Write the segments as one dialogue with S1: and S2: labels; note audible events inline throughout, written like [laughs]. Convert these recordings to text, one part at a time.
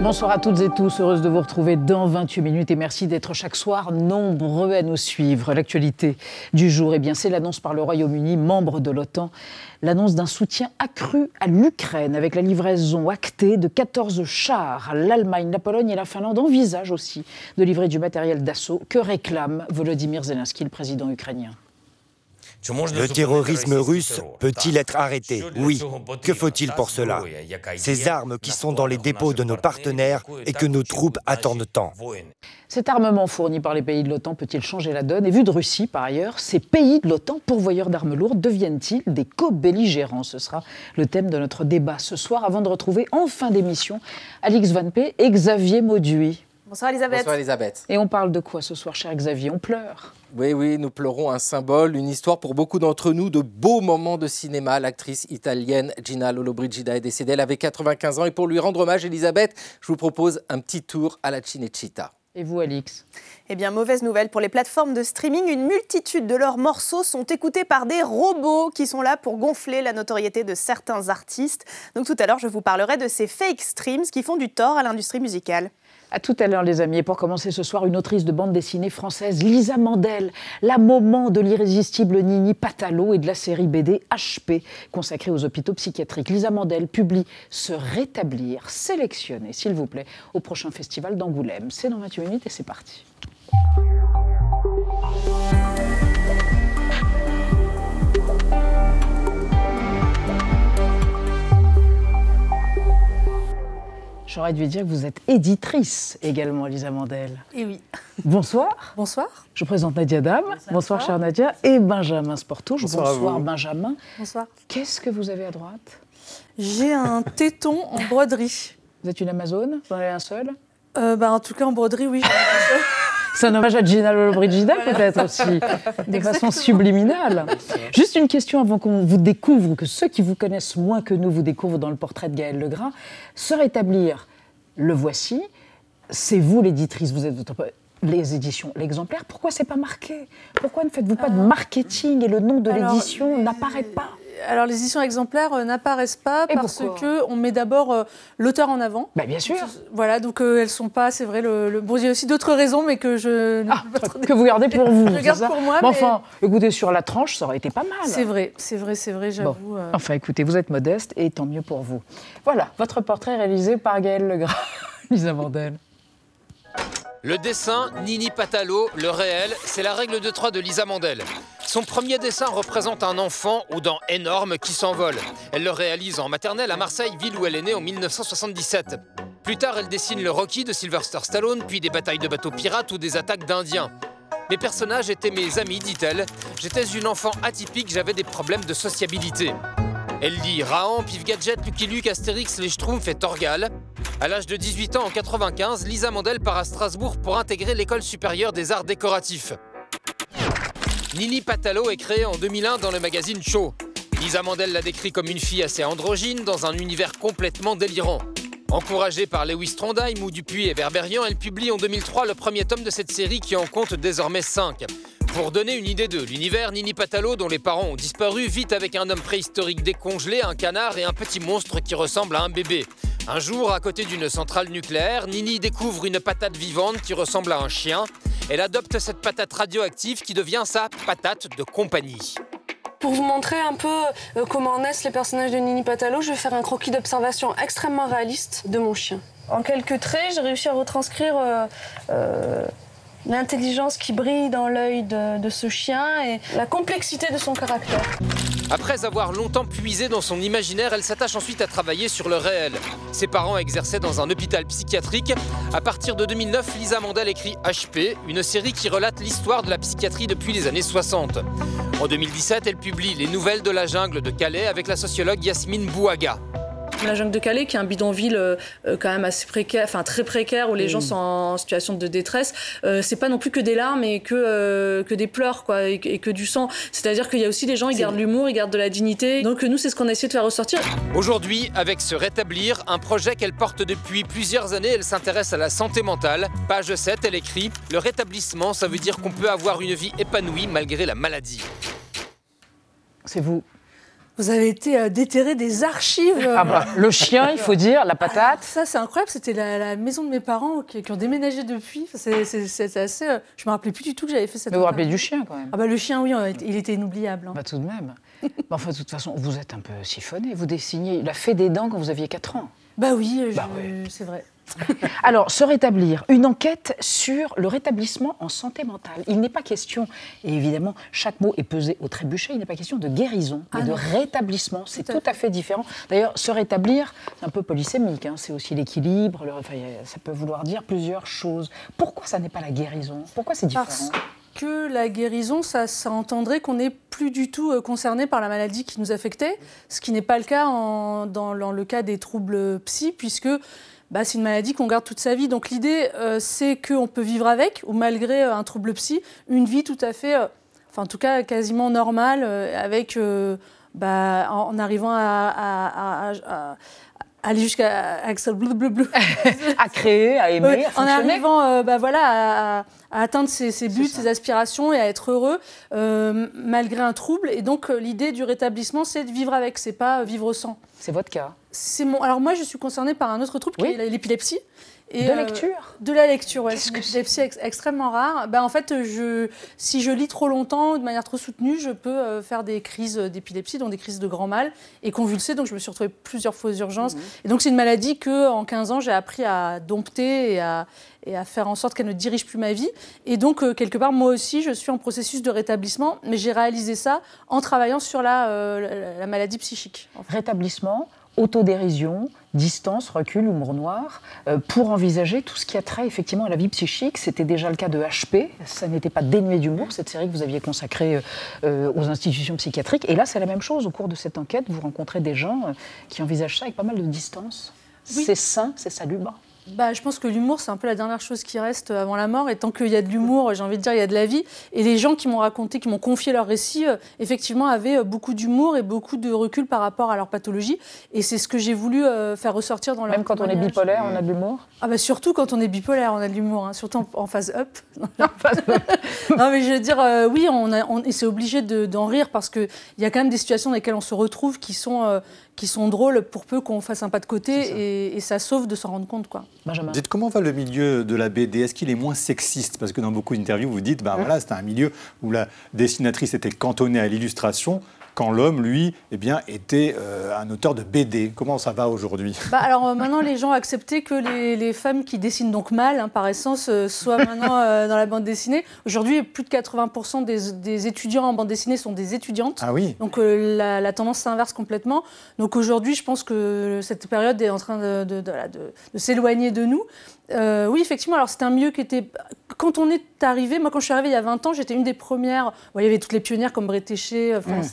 S1: Bonsoir à toutes et tous, heureuse de vous retrouver dans 28 minutes et merci d'être chaque soir nombreux à nous suivre. L'actualité du jour, eh bien, c'est l'annonce par le Royaume-Uni, membre de l'OTAN, l'annonce d'un soutien accru à l'Ukraine avec la livraison actée de 14 chars. L'Allemagne, la Pologne et la Finlande envisagent aussi de livrer du matériel d'assaut que réclame Volodymyr Zelensky, le président ukrainien?
S2: Le terrorisme russe peut-il être arrêté Oui. Que faut-il pour cela Ces armes qui sont dans les dépôts de nos partenaires et que nos troupes attendent tant.
S1: Cet armement fourni par les pays de l'OTAN peut-il changer la donne Et vu de Russie, par ailleurs, ces pays de l'OTAN, pourvoyeurs d'armes lourdes, deviennent-ils des co-belligérants Ce sera le thème de notre débat ce soir, avant de retrouver en fin d'émission Alix Van P et Xavier Mauduit.
S3: Bonsoir Elisabeth.
S4: Bonsoir Elisabeth.
S1: Et on parle de quoi ce soir, cher Xavier? On pleure.
S4: Oui, oui, nous pleurons un symbole, une histoire pour beaucoup d'entre nous de beaux moments de cinéma. L'actrice italienne Gina Lollobrigida est décédée, elle avait 95 ans. Et pour lui rendre hommage, Elisabeth, je vous propose un petit tour à la Cinecittà.
S1: Et vous, Alix?
S3: Eh bien, mauvaise nouvelle pour les plateformes de streaming. Une multitude de leurs morceaux sont écoutés par des robots qui sont là pour gonfler la notoriété de certains artistes. Donc tout à l'heure, je vous parlerai de ces fake streams qui font du tort à l'industrie musicale.
S1: À tout à l'heure, les amis. Et pour commencer ce soir, une autrice de bande dessinée française, Lisa Mandel, la moment de l'irrésistible Nini Patalo et de la série BD HP, consacrée aux hôpitaux psychiatriques. Lisa Mandel publie Se rétablir, sélectionné, s'il vous plaît, au prochain festival d'Angoulême. C'est dans 28 minutes et c'est parti. J'aurais dû dire que vous êtes éditrice également, Lisa Mandel.
S3: Et oui.
S1: Bonsoir.
S3: Bonsoir.
S1: Je présente Nadia Dam. Bonsoir, chère Nadia. Et Benjamin Sportouche.
S4: Bonsoir,
S1: Bonsoir Benjamin.
S3: Bonsoir.
S1: Qu'est-ce que vous avez à droite?
S5: J'ai un téton en broderie.
S1: Vous êtes une Amazone? Vous en avez un seul?
S5: Euh, bah, en tout cas, en broderie, oui. [laughs]
S1: C'est un hommage à Gina Lollobrigida peut-être aussi, de façon subliminale. Juste une question avant qu'on vous découvre, que ceux qui vous connaissent moins que nous vous découvrent dans le portrait de Gaël Legras. Se rétablir, le voici. C'est vous l'éditrice, vous êtes les éditions, l'exemplaire. Pourquoi c'est pas marqué? Pourquoi ne faites-vous pas de marketing et le nom de l'édition n'apparaît pas?
S5: Alors, les éditions exemplaires euh, n'apparaissent pas
S1: Et
S5: parce que on met d'abord euh, l'auteur en avant.
S1: Bah bien sûr.
S5: Voilà, donc euh, elles sont pas, c'est vrai. Le, le- Bon, il y a aussi d'autres raisons, mais que je ne
S1: Ah,
S5: peux pas trop
S1: que vous gardez pour vous. [laughs]
S5: Je garde
S1: ça
S5: pour moi,
S1: Mais
S5: mais-
S1: enfin, écoutez, sur la tranche, ça aurait été pas mal.
S5: C'est vrai, c'est vrai, c'est vrai, j'avoue. euh.
S1: Enfin, écoutez, vous êtes modeste et tant mieux pour vous. Voilà, votre portrait réalisé par Gaël Legras. [laughs] Lisa Mandel.
S6: Le dessin, Nini Patalo, le réel, c'est la règle de 3 de Lisa Mandel. Son premier dessin représente un enfant aux dents énormes qui s'envole. Elle le réalise en maternelle à Marseille, ville où elle est née en 1977. Plus tard, elle dessine le Rocky de Sylvester Stallone, puis des batailles de bateaux pirates ou des attaques d'Indiens. Mes personnages étaient mes amis, dit-elle. J'étais une enfant atypique, j'avais des problèmes de sociabilité. Elle lit Rahan, Pif Gadget, Lucky Luke, Astérix, Les Schtroumpfs et Torgal. À l'âge de 18 ans en 95, Lisa Mandel part à Strasbourg pour intégrer l'école supérieure des arts décoratifs. Nini Patalo est créée en 2001 dans le magazine Show. Lisa Mandel la décrit comme une fille assez androgyne dans un univers complètement délirant. Encouragée par Lewis Trondheim ou Dupuis et Berberian, elle publie en 2003 le premier tome de cette série qui en compte désormais 5. Pour donner une idée de l'univers, Nini Patalo, dont les parents ont disparu, vit avec un homme préhistorique décongelé, un canard et un petit monstre qui ressemble à un bébé. Un jour, à côté d'une centrale nucléaire, Nini découvre une patate vivante qui ressemble à un chien. Elle adopte cette patate radioactive qui devient sa patate de compagnie.
S7: Pour vous montrer un peu euh, comment naissent les personnages de Nini Patalo, je vais faire un croquis d'observation extrêmement réaliste de mon chien. En quelques traits, j'ai réussi à retranscrire euh, euh, l'intelligence qui brille dans l'œil de, ce chien et la complexité de son caractère.
S6: Après avoir longtemps puisé dans son imaginaire, elle s'attache ensuite à travailler sur le réel. Ses parents exerçaient dans un hôpital psychiatrique. À partir de 2009, Lisa Mandel écrit HP, une série qui relate l'histoire de la psychiatrie depuis les années 60. En 2017, elle publie Les Nouvelles de la jungle de Calais avec la sociologue Yasmine Bouaga.
S7: La jungle de Calais, qui est un bidonville euh, quand même assez précaire, enfin très précaire, où les gens sont en situation de détresse, c'est pas non plus que des larmes et que, que des pleurs, quoi, et, que du sang. C'est-à-dire qu'il y a aussi des gens, ils gardent l'humour, ils gardent de la dignité. Donc nous, c'est ce qu'on a essayé de faire ressortir.
S6: Aujourd'hui, avec Se Rétablir, un projet qu'elle porte depuis plusieurs années, elle s'intéresse à la santé mentale. Page 7, elle écrit Le rétablissement, ça veut dire qu'on peut avoir une vie épanouie malgré la maladie.
S1: C'est vous.
S5: Vous avez été euh, déterré des archives.
S1: Ah bah, le chien, il faut dire, la patate.
S5: ça, c'est incroyable. C'était la, maison de mes parents qui, ont déménagé depuis. C'est assez. Euh, je me rappelais plus du tout que j'avais fait cette.
S1: Mais vous vous rappelez du chien quand même.
S5: Ah bah le chien, oui, il était inoubliable. Hein.
S1: Bah, tout de même. enfin, de toute façon, vous êtes un peu siphonné. Vous dessinez. Il a fait des dents quand vous aviez 4 ans.
S5: Bah oui, bah c'est vrai.
S1: Alors, se rétablir, une enquête sur le rétablissement en santé mentale. Il n'est pas question, et évidemment, chaque mot est pesé au trébuchet, il n'est pas question de guérison, mais ah de rétablissement. C'est tout, à fait différent. D'ailleurs, se rétablir, c'est un peu polysémique, hein. c'est aussi l'équilibre, ça peut vouloir dire plusieurs choses. Pourquoi ça n'est pas la guérison? Pourquoi c'est différent?
S5: Parce que la guérison, ça, entendrait qu'on n'est plus du tout euh, concerné par la maladie qui nous affectait, ce qui n'est pas le cas dans, dans, le cas des troubles psy, puisque bah, c'est une maladie qu'on garde toute sa vie. Donc l'idée, euh, c'est qu'on peut vivre avec, ou malgré euh, un trouble psy, une vie tout à fait, euh, enfin en tout cas quasiment normale, avec, bah, en, arrivant à, aller jusqu'à Axel bleu, bleu, bleu. [laughs]
S1: à créer, à aimer, à
S5: En arrivant bah, voilà, à, atteindre ses, buts, ses aspirations et à être heureux malgré un trouble. Et donc l'idée du rétablissement, c'est de vivre avec, c'est pas vivre sans.
S1: C'est votre cas
S5: c'est mon. Alors moi, je suis concernée par un autre trouble qui est l'épilepsie.
S1: Et de euh, lecture
S5: De la lecture, oui. C'est une épilepsie extrêmement rare. Ben, en fait, je, si je lis trop longtemps, de manière trop soutenue, je peux euh, faire des crises d'épilepsie, donc des crises de grand mal, et convulser. Donc je me suis retrouvée plusieurs fois aux urgences. Mhm. Et donc c'est une maladie que, en 15 ans, j'ai appris à dompter et à, et à faire en sorte qu'elle ne dirige plus ma vie. Et donc, euh, quelque part, moi aussi, je suis en processus de rétablissement, mais j'ai réalisé ça en travaillant sur la, la, maladie psychique.
S1: Rétablissement autodérision, distance, recul, humour noir, euh, pour envisager tout ce qui a trait effectivement à la vie psychique. C'était déjà le cas de HP, ça n'était pas dénué d'humour, cette série que vous aviez consacrée euh, euh, aux institutions psychiatriques. Et là, c'est la même chose. Au cours de cette enquête, vous rencontrez des gens qui envisagent ça avec pas mal de distance. C'est sain, c'est salubre
S5: bah, je pense que l'humour, c'est un peu la dernière chose qui reste avant la mort. Et tant qu'il y a de l'humour, j'ai envie de dire, il y a de la vie. Et les gens qui m'ont raconté, qui m'ont confié leur récit, euh, effectivement, avaient euh, beaucoup d'humour et beaucoup de recul par rapport à leur pathologie. Et c'est ce que j'ai voulu euh, faire ressortir dans leur
S1: Même quand on est bipolaire, on a de l'humour?
S5: Ah bah Surtout quand on est bipolaire, on a de l'humour. Hein. surtout en, phase up. [laughs] [laughs] non, mais je veux dire, oui, on, on et c'est obligé d'en rire parce qu'il y a quand même des situations dans lesquelles on se retrouve qui sont qui sont drôles pour peu qu'on fasse un pas de côté et, ça sauve de s'en rendre compte. Quoi.
S8: Benjamin. Dites comment va le milieu de la BD Est-ce qu'il est moins sexiste? Parce que dans beaucoup d'interviews, vous dites, ben voilà, c'était un milieu où la dessinatrice était cantonnée à l'illustration quand l'homme, lui, eh bien, était euh, un auteur de BD. Comment ça va aujourd'hui?
S5: Bah, Alors euh, maintenant, les gens ont accepté que les, femmes qui dessinent donc mal, hein, par essence, euh, soient maintenant dans la bande dessinée. Aujourd'hui, plus de 80% des, étudiants en bande dessinée sont des étudiantes.
S8: Ah oui
S5: Donc la, tendance s'inverse complètement. Donc aujourd'hui, je pense que cette période est en train de, de s'éloigner de nous. oui, effectivement, alors c'était un milieu qui était quand on est arrivé, moi quand je suis arrivée il y a 20 ans, j'étais une des premières, il y avait toutes les pionnières comme Bretéché, euh, France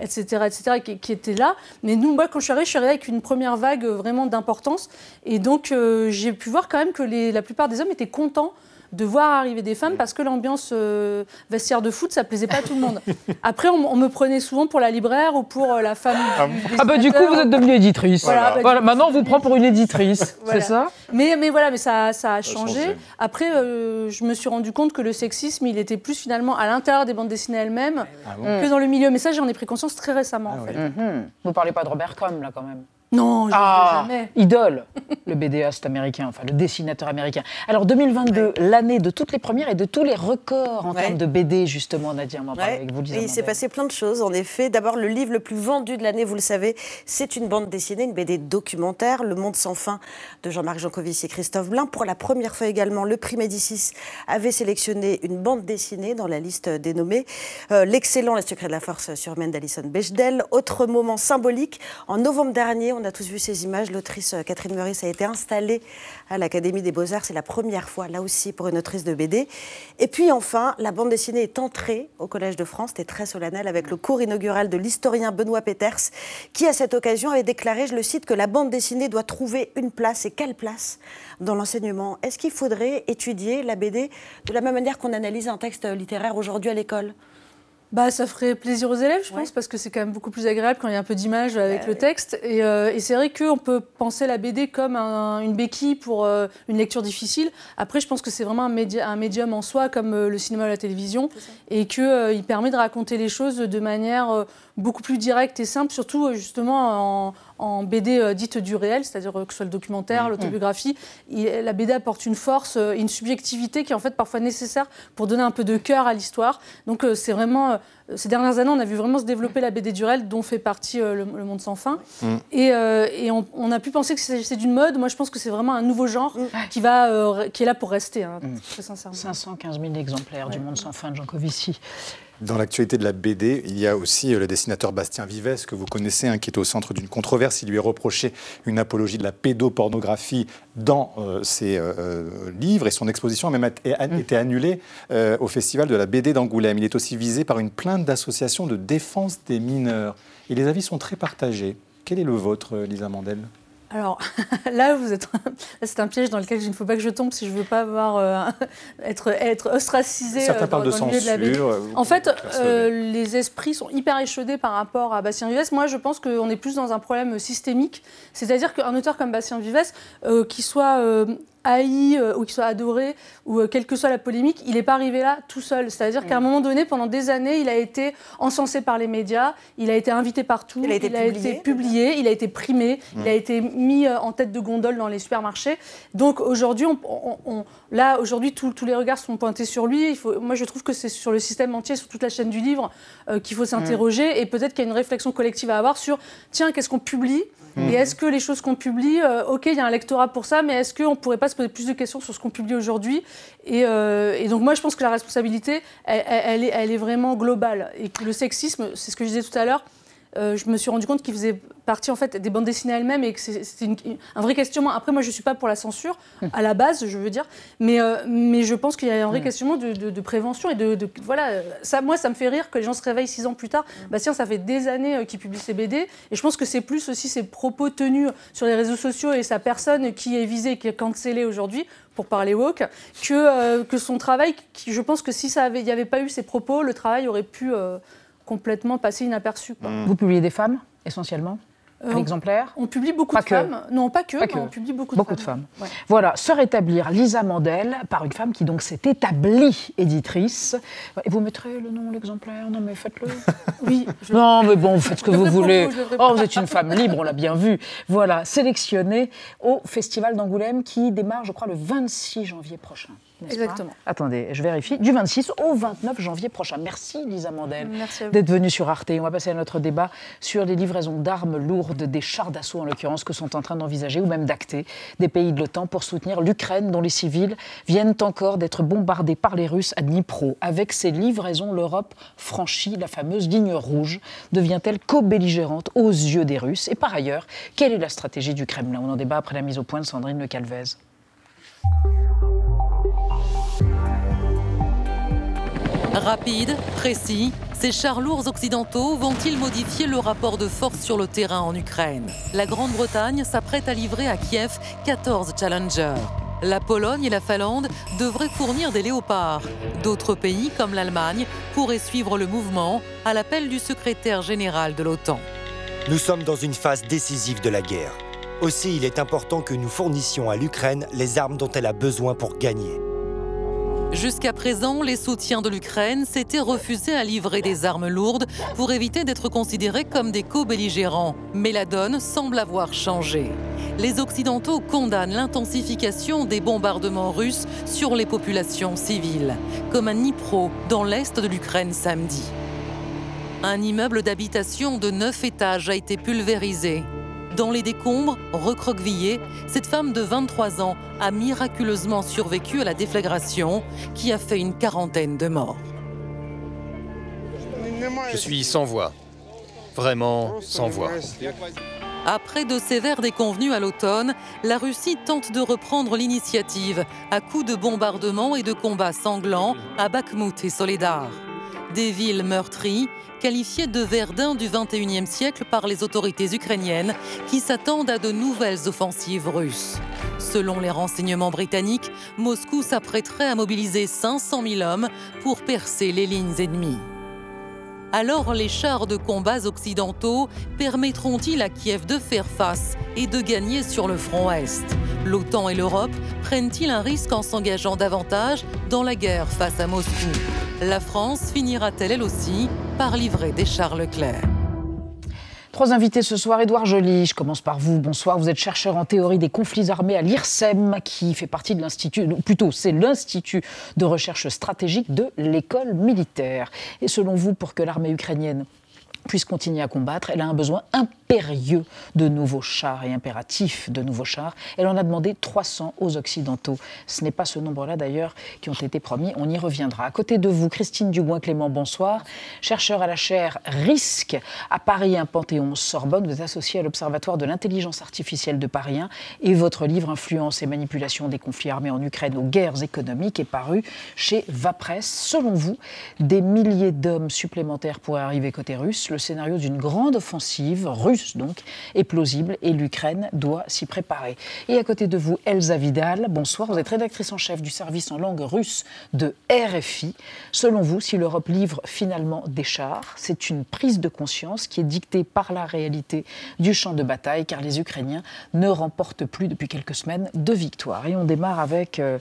S5: etc., etc., qui, étaient là. Mais nous, moi quand je suis arrivée, je suis arrivée avec une première vague euh, vraiment d'importance. Et donc euh, j'ai pu voir quand même que la plupart des hommes étaient contents de voir arriver des femmes parce que l'ambiance euh, vestiaire de foot, ça plaisait pas à tout le monde. [laughs] Après, on, me prenait souvent pour la libraire ou pour euh, la femme.
S1: Ah, ah, bah du coup, vous êtes devenue éditrice. Voilà, bah, maintenant, on vous prend pour une éditrice, [laughs] c'est ça?
S5: Mais, mais voilà, mais ça, ça a changé. Après, euh, je me suis rendu compte que le sexisme, il était plus finalement à l'intérieur des bandes dessinées elles-mêmes ah que dans le milieu. Mais ça, j'en ai pris conscience très récemment. en fait.
S1: Mhm. Vous parlez pas de Robert Crumb, là, quand même
S5: non, je ah, jamais.
S1: Idole, le [laughs] BDaste américain, enfin le dessinateur américain. Alors 2022, l'année de toutes les premières et de tous les records en termes de BD, justement, Nadia, on va parler avec vous,
S9: Et il s'est passé plein de choses, en effet. D'abord, le livre le plus vendu de l'année, vous le savez, c'est une bande dessinée, une BD documentaire, Le Monde sans fin, de Jean-Marc Jancovici et Christophe Blain. Pour la première fois également, le prix Médicis avait sélectionné une bande dessinée dans la liste des nommés. Euh, l'excellent Les secrets de la force surhumaine d'Alison Bechdel. Autre moment symbolique, en novembre dernier, on a tous vu ces images. L'autrice euh, Catherine Meurice a été installée à l'Académie des Beaux-Arts. C'est la première fois, là aussi, pour une autrice de BD. Et puis enfin, la bande dessinée est entrée au Collège de France. C'était très solennel avec le cours inaugural de l'historien Benoît Peters, qui à cette occasion avait déclaré, je le cite, que la bande dessinée doit trouver une place. Et quelle place dans l'enseignement? Est-ce qu'il faudrait étudier la BD de la même manière qu'on analyse un texte littéraire aujourd'hui à l'école?
S5: Bah, ça ferait plaisir aux élèves, je pense, parce que c'est quand même beaucoup plus agréable quand il y a un peu d'image avec bah le texte. Et, euh, et c'est vrai qu'on peut penser la BD comme une béquille pour euh, une lecture difficile. Après, je pense que c'est vraiment un, média, un, médium en soi, comme euh, le cinéma ou la télévision, et qu'il permet de raconter les choses de manière beaucoup plus directe et simple, surtout justement en, en BD euh, dite du réel, c'est-à-dire euh, que ce soit le documentaire, mmh. l'autobiographie, la BD apporte une force, euh, une subjectivité qui est en fait parfois nécessaire pour donner un peu de cœur à l'histoire. Donc c'est vraiment ces dernières années, on a vu vraiment se développer la BD du réel, dont fait partie le, Monde sans fin. Mmh. Et, et on, a pu penser que c'est d'une mode. Moi, je pense que c'est vraiment un nouveau genre mmh. qui, va, qui est là pour rester, hein, très sincèrement.
S1: 515 000 exemplaires du Monde sans fin de Jean Covici.
S8: Dans l'actualité de la BD, il y a aussi euh, le dessinateur Bastien Vives, que vous connaissez, hein, qui est au centre d'une controverse. Il lui est reproché une apologie de la pédopornographie dans euh, ses euh, livres et son exposition a même mm. été annulée au Festival de la BD d'Angoulême. Il est aussi visé par une plainte d'association de défense des mineurs. Et les avis sont très partagés. Quel est le vôtre, Lisa Mandel?
S5: Alors [laughs] là, vous êtes, c'est un piège dans lequel il ne faut pas que je tombe si je veux pas avoir euh, [laughs] être être ostracisé
S8: Certains euh, dans, de le milieu de. Euh,
S5: en fait, les esprits sont hyper échaudés par rapport à Bastien Vives. Moi, je pense qu'on est plus dans un problème systémique, c'est-à-dire qu'un auteur comme Bastien Vives, qui soit haï euh, ou qu'il soit adoré ou euh, quelle que soit la polémique, il n'est pas arrivé là tout seul. C'est-à-dire qu'à un mm. moment donné, pendant des années, il a été encensé par les médias, il a été invité partout,
S9: il a été,
S5: publié, il a été primé, mm. il a été mis euh, en tête de gondole dans les supermarchés. Donc aujourd'hui, on, là, aujourd'hui, tous les regards sont pointés sur lui. Il faut, moi, je trouve que c'est sur le système entier, sur toute la chaîne du livre, qu'il faut s'interroger mm. et peut-être qu'il y a une réflexion collective à avoir sur tiens, qu'est-ce qu'on publie? Et est-ce que les choses qu'on publie, euh, ok, il y a un lectorat pour ça, mais est-ce qu'on ne pourrait pas se poser plus de questions sur ce qu'on publie aujourd'hui euh, et, donc moi, je pense que la responsabilité, elle, est, elle, est, vraiment globale. Et que le sexisme, c'est ce que je disais tout à l'heure, euh, je me suis rendu compte qu'il faisait partie en fait des bandes dessinées elles-mêmes et que c'était un vrai questionnement. Après, moi, je ne suis pas pour la censure à la base, je veux dire, mais, euh, mais je pense qu'il y a un vrai questionnement de, prévention et de, voilà. Ça, moi, ça me fait rire que les gens se réveillent six ans plus tard. Bastien, ça fait des années euh, qu'il publie ses BD et je pense que c'est plus aussi ses propos tenus sur les réseaux sociaux et sa personne qui est visée, qui est cancellée aujourd'hui pour parler woke, que, que son travail, qui, je pense que si ça avait, il n'y avait pas eu ces propos, le travail aurait pu complètement passé inaperçu.
S1: Vous publiez des femmes, essentiellement euh, un exemplaire
S5: On publie beaucoup de femmes. Non, pas que, on publie beaucoup
S1: de femmes. Voilà, se rétablir Lisa Mandel par une femme qui donc s'est établie éditrice. Et vous mettrez le nom, l'exemplaire? Non, mais faites-le. [laughs]
S5: oui.
S1: Non, mais bon, vous faites ce que vous voulez. Oh, vous êtes une femme libre, on l'a bien vu. Voilà, sélectionnée au Festival d'Angoulême qui démarre, je crois, le 26 janvier prochain.
S5: Exactement.
S1: Attendez, je vérifie. Du 26 au 29 janvier prochain. Merci Lisa Mandel d'être venue sur Arte. On va passer à notre débat sur les livraisons d'armes lourdes, des chars d'assaut en l'occurrence, que sont en train d'envisager ou même d'acter des pays de l'OTAN pour soutenir l'Ukraine dont les civils viennent encore d'être bombardés par les Russes à Dnipro. Avec ces livraisons, l'Europe franchit la fameuse ligne rouge. Devient-elle co-belligérante aux yeux des Russes Et par ailleurs, quelle est la stratégie du Kremlin? On en débat après la mise au point de Sandrine Le Calvez.
S10: Rapide, précis, ces chars lourds occidentaux vont-ils modifier le rapport de force sur le terrain en Ukraine? La Grande-Bretagne s'apprête à livrer à Kiev 14 Challenger. La Pologne et la Finlande devraient fournir des léopards. D'autres pays, comme l'Allemagne, pourraient suivre le mouvement à l'appel du secrétaire général de l'OTAN.
S2: Nous sommes dans une phase décisive de la guerre. Aussi, il est important que nous fournissions à l'Ukraine les armes dont elle a besoin pour gagner.
S10: Jusqu'à présent, les soutiens de l'Ukraine s'étaient refusés à livrer des armes lourdes pour éviter d'être considérés comme des co-belligérants. Mais la donne semble avoir changé. Les Occidentaux condamnent l'intensification des bombardements russes sur les populations civiles, comme à Dnipro, dans l'est de l'Ukraine samedi. Un immeuble d'habitation de 9 étages a été pulvérisé. Dans les décombres, recroquevillée, cette femme de 23 ans a miraculeusement survécu à la déflagration qui a fait une quarantaine de morts.
S6: Je suis sans voix. Vraiment sans voix.
S10: Après de sévères déconvenus à l'automne, la Russie tente de reprendre l'initiative à coups de bombardements et de combats sanglants à Bakhmut et Soledar. Des villes meurtries, qualifiées de Verdun du XXIe siècle par les autorités ukrainiennes qui s'attendent à de nouvelles offensives russes. Selon les renseignements britanniques, Moscou s'apprêterait à mobiliser 500 000 hommes pour percer les lignes ennemies. Alors les chars de combats occidentaux permettront-ils à Kiev de faire face et de gagner sur le front Est? L'OTAN et l'Europe prennent-ils un risque en s'engageant davantage dans la guerre face à Moscou? La France finira-t-elle elle aussi par livrer des chars Leclerc
S1: Trois invités ce soir. Édouard Joly, je commence par vous. Bonsoir. Vous êtes chercheur en théorie des conflits armés à l'IRSEM, qui fait partie de l'Institut, plutôt c'est l'Institut de recherche stratégique de l'école militaire. Et selon vous, pour que l'armée ukrainienne puisse continuer à combattre, elle a un besoin impérieux de nouveaux chars et impératif de nouveaux chars. Elle en a demandé 300 aux Occidentaux. Ce n'est pas ce nombre-là d'ailleurs qui ont été promis, on y reviendra. À côté de vous, Christine Dubois-Clément, bonsoir. Chercheur à la chaire RISC à Paris un Panthéon-Sorbonne. Vous êtes associé à l'Observatoire de l'intelligence artificielle de Paris 1 et votre livre Influence et manipulation des conflits armés en Ukraine aux guerres économiques est paru chez Vapresse. Selon vous, des milliers d'hommes supplémentaires pourraient arriver côté russe le scénario d'une grande offensive, russe donc, est plausible et l'Ukraine doit s'y préparer. Et à côté de vous, Elsa Vidal, bonsoir, vous êtes rédactrice en chef du service en langue russe de RFI. Selon vous, si l'Europe livre finalement des chars, c'est une prise de conscience qui est dictée par la réalité du champ de bataille, car les Ukrainiens ne remportent plus depuis quelques semaines de victoire. Et on démarre avec euh,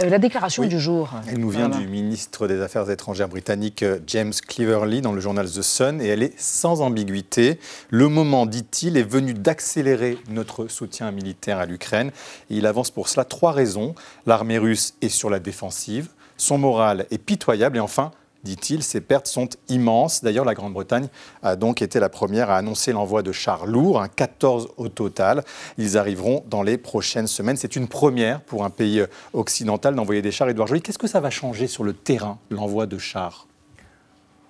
S1: euh, la déclaration du jour.
S8: Elle nous vient du ministre des Affaires étrangères britannique euh, James Cleverly dans le journal The Sun et elle est sans ambiguïté. Le moment, dit-il, est venu d'accélérer notre soutien militaire à l'Ukraine? il avance pour cela trois raisons. L'armée russe est sur la défensive, son moral est pitoyable et enfin, dit-il, ses pertes sont immenses. D'ailleurs, la Grande-Bretagne a donc été la première à annoncer l'envoi de chars lourds, 14 au total. Ils arriveront dans les prochaines semaines. C'est une première pour un pays occidental d'envoyer des chars. Édouard Joly, qu'est-ce que ça va changer sur le terrain, l'envoi de chars?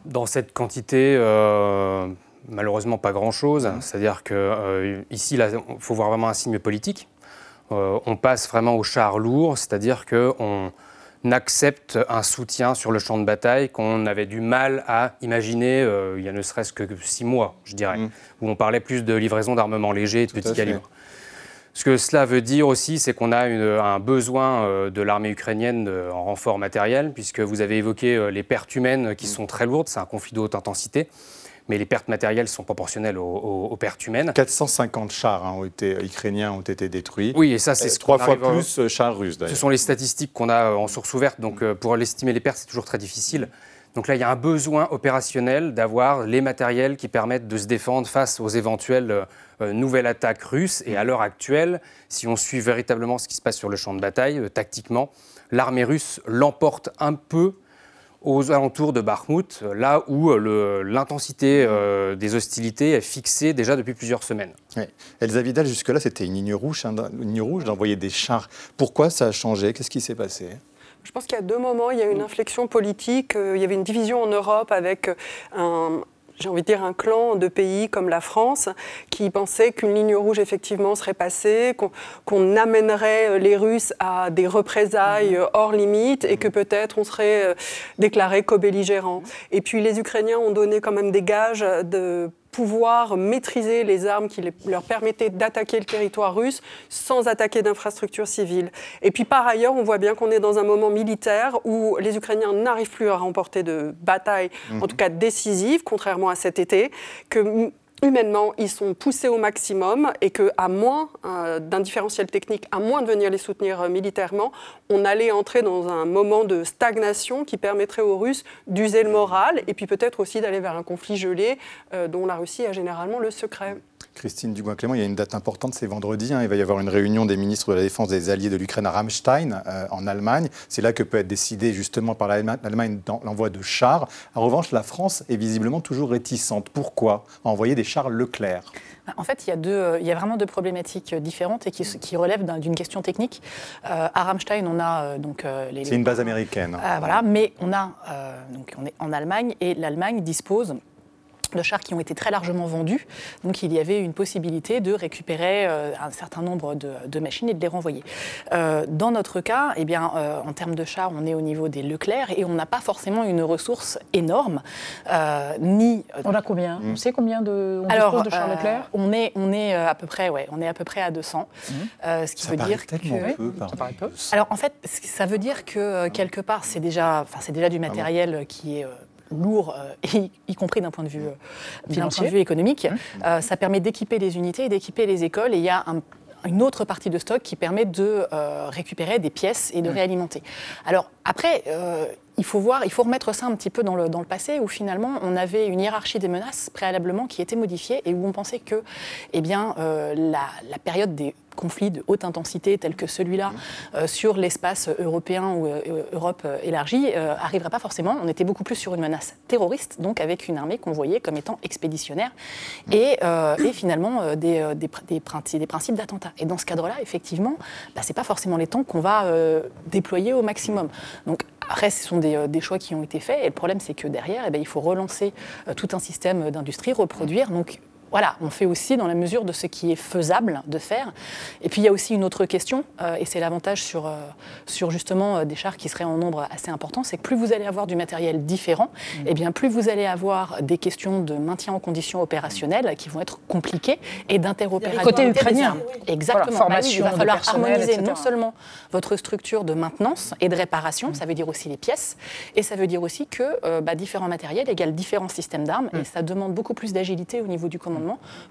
S11: Dans cette quantité, euh, malheureusement pas grand-chose. Mmh. C'est-à-dire que euh, ici, il faut voir vraiment un signe politique. Euh, on passe vraiment au char lourd, c'est-à-dire qu'on accepte un soutien sur le champ de bataille qu'on avait du mal à imaginer il y a ne serait-ce que six mois, je dirais, mmh. où on parlait plus de livraison d'armements légers et de petits calibres. Ce que cela veut dire aussi, c'est qu'on a un besoin euh, de l'armée ukrainienne en renfort matériel, puisque vous avez évoqué euh, les pertes humaines qui mm. sont très lourdes, c'est un conflit de haute intensité mais les pertes matérielles sont proportionnelles aux, pertes humaines.
S8: 450 chars hein, ont été, ukrainiens ont été détruits.
S11: Oui, et ça, c'est
S8: trois fois plus euh, chars russes.
S11: Ce sont les statistiques qu'on a en source ouverte, donc pour l'estimer les pertes, c'est toujours très difficile. Donc là, il y a un besoin opérationnel d'avoir les matériels qui permettent de se défendre face aux éventuelles euh, euh, nouvelles attaques russes. Et à l'heure actuelle, si on suit véritablement ce qui se passe sur le champ de bataille, euh, tactiquement, l'armée russe l'emporte un peu aux alentours de Bakhmut, là où l'intensité des hostilités est fixée déjà depuis plusieurs semaines.
S8: Elsa Vidal, jusque-là, c'était une ligne rouge, hein, une ligne rouge d'envoyer des chars. Pourquoi ça a changé? Qu'est-ce qui s'est passé?
S12: Je pense qu'il y a deux moments. Il y a une inflexion politique. Euh, il y avait une division en Europe avec un, j'ai envie de dire, un clan de pays comme la France qui pensait qu'une ligne rouge, effectivement, serait passée, qu'on amènerait les Russes à des représailles mmh. hors limite et que peut-être on serait euh, déclaré co-belligérant. Et puis les Ukrainiens ont donné quand même des gages de pouvoir maîtriser les armes qui leur permettaient d'attaquer le territoire russe sans attaquer d'infrastructures civiles. Et puis par ailleurs, on voit bien qu'on est dans un moment militaire où les Ukrainiens n'arrivent plus à remporter de bataille, en mhm. tout cas décisive, contrairement à cet été, que humainement, ils sont poussés au maximum et qu'à moins euh, d'un différentiel technique, à moins de venir les soutenir euh, militairement, on allait entrer dans un moment de stagnation qui permettrait aux Russes d'user le moral et puis peut-être aussi d'aller vers un conflit gelé euh, dont la Russie a généralement le secret.
S8: Christine Dugoin-Clément, il y a une date importante, c'est vendredi. Hein. il va y avoir une réunion des ministres de la Défense des alliés de l'Ukraine à Ramstein, euh, en Allemagne. C'est là que peut être décidé justement par l'Allemagne l'envoi de chars. En revanche, la France est visiblement toujours réticente. Pourquoi? Envoyer des chars Leclerc
S13: en fait, il y, a deux, euh, il y a vraiment deux problématiques euh, différentes et qui, qui relèvent d'une question technique. à Ramstein, on a donc
S8: les. C'est une base américaine.
S13: voilà, mais on a donc on est en Allemagne et l'Allemagne dispose de chars qui ont été très largement vendus. Donc il y avait une possibilité de récupérer euh, un certain nombre de, machines et de les renvoyer. Euh, dans notre cas, eh bien, euh, en termes de chars, on est au niveau des Leclerc et on n'a pas forcément une ressource énorme. ni,
S1: on a combien? On sait combien de, on Alors, de chars Leclerc?
S13: on est, on est à peu près, ouais, on est à peu près à 200.
S8: Mmh. ce qui ça veut dire que peu, ça paraît peu.
S13: Alors en fait, ça veut dire que quelque part, c'est déjà, enfin, c'est déjà du ah matériel qui est lourd, euh, [laughs] y, compris d'un point de vue, euh, vue économique. Mmh. Euh, ça permet d'équiper les unités et d'équiper les écoles. Et il y a une autre partie de stock qui permet de récupérer des pièces et de mmh. réalimenter. Alors après, il faut voir, il faut remettre ça un petit peu dans le, dans le, passé où finalement on avait une hiérarchie des menaces préalablement qui était modifiée et où on pensait que eh bien, la, la, période des conflit de haute intensité tel que celui-là euh, sur l'espace européen ou euh, Europe euh, élargie arriverait pas forcément. On était beaucoup plus sur une menace terroriste, donc avec une armée qu'on voyait comme étant expéditionnaire et, et finalement des, des, des, principes d'attentat. Et dans ce cadre-là, effectivement, bah, ce n'est pas forcément les temps qu'on va déployer au maximum. Donc après, ce sont des, des, choix qui ont été faits et le problème, c'est que derrière, eh bien, il faut relancer tout un système d'industrie, reproduire. Donc voilà, on fait aussi dans la mesure de ce qui est faisable de faire. Et puis il y a aussi une autre question, euh, et c'est l'avantage sur, euh, sur justement euh, des chars qui seraient en nombre assez important, c'est que plus vous allez avoir du matériel différent, mm. et eh bien plus vous allez avoir des questions de maintien en conditions opérationnelles qui vont être compliquées et d'interopérabilité.
S1: Côté ukrainien.
S13: Exactement. Bah il va falloir harmoniser non seulement votre structure de maintenance et de réparation, mm. ça veut dire aussi les pièces, et ça veut dire aussi que bah, différents matériels égale différents systèmes d'armes, et mm. ça demande beaucoup plus d'agilité au niveau du commandement